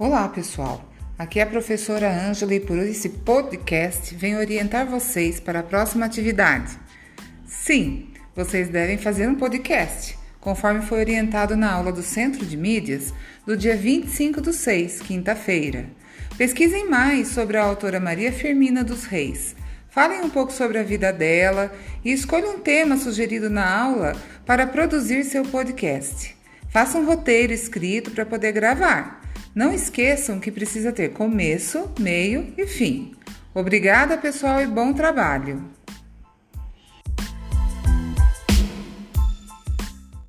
Olá, pessoal. Aqui é a professora Ângela e por esse podcast venho orientar vocês para a próxima atividade. Sim, vocês devem fazer um podcast, conforme foi orientado na aula do Centro de Mídias do dia 25 do 6, quinta-feira. Pesquisem mais sobre a autora Maria Firmina dos Reis. Falem um pouco sobre a vida dela e escolham um tema sugerido na aula para produzir seu podcast. Faça um roteiro escrito para poder gravar. Não esqueçam que precisa ter começo, meio e fim. Obrigada, pessoal, e bom trabalho!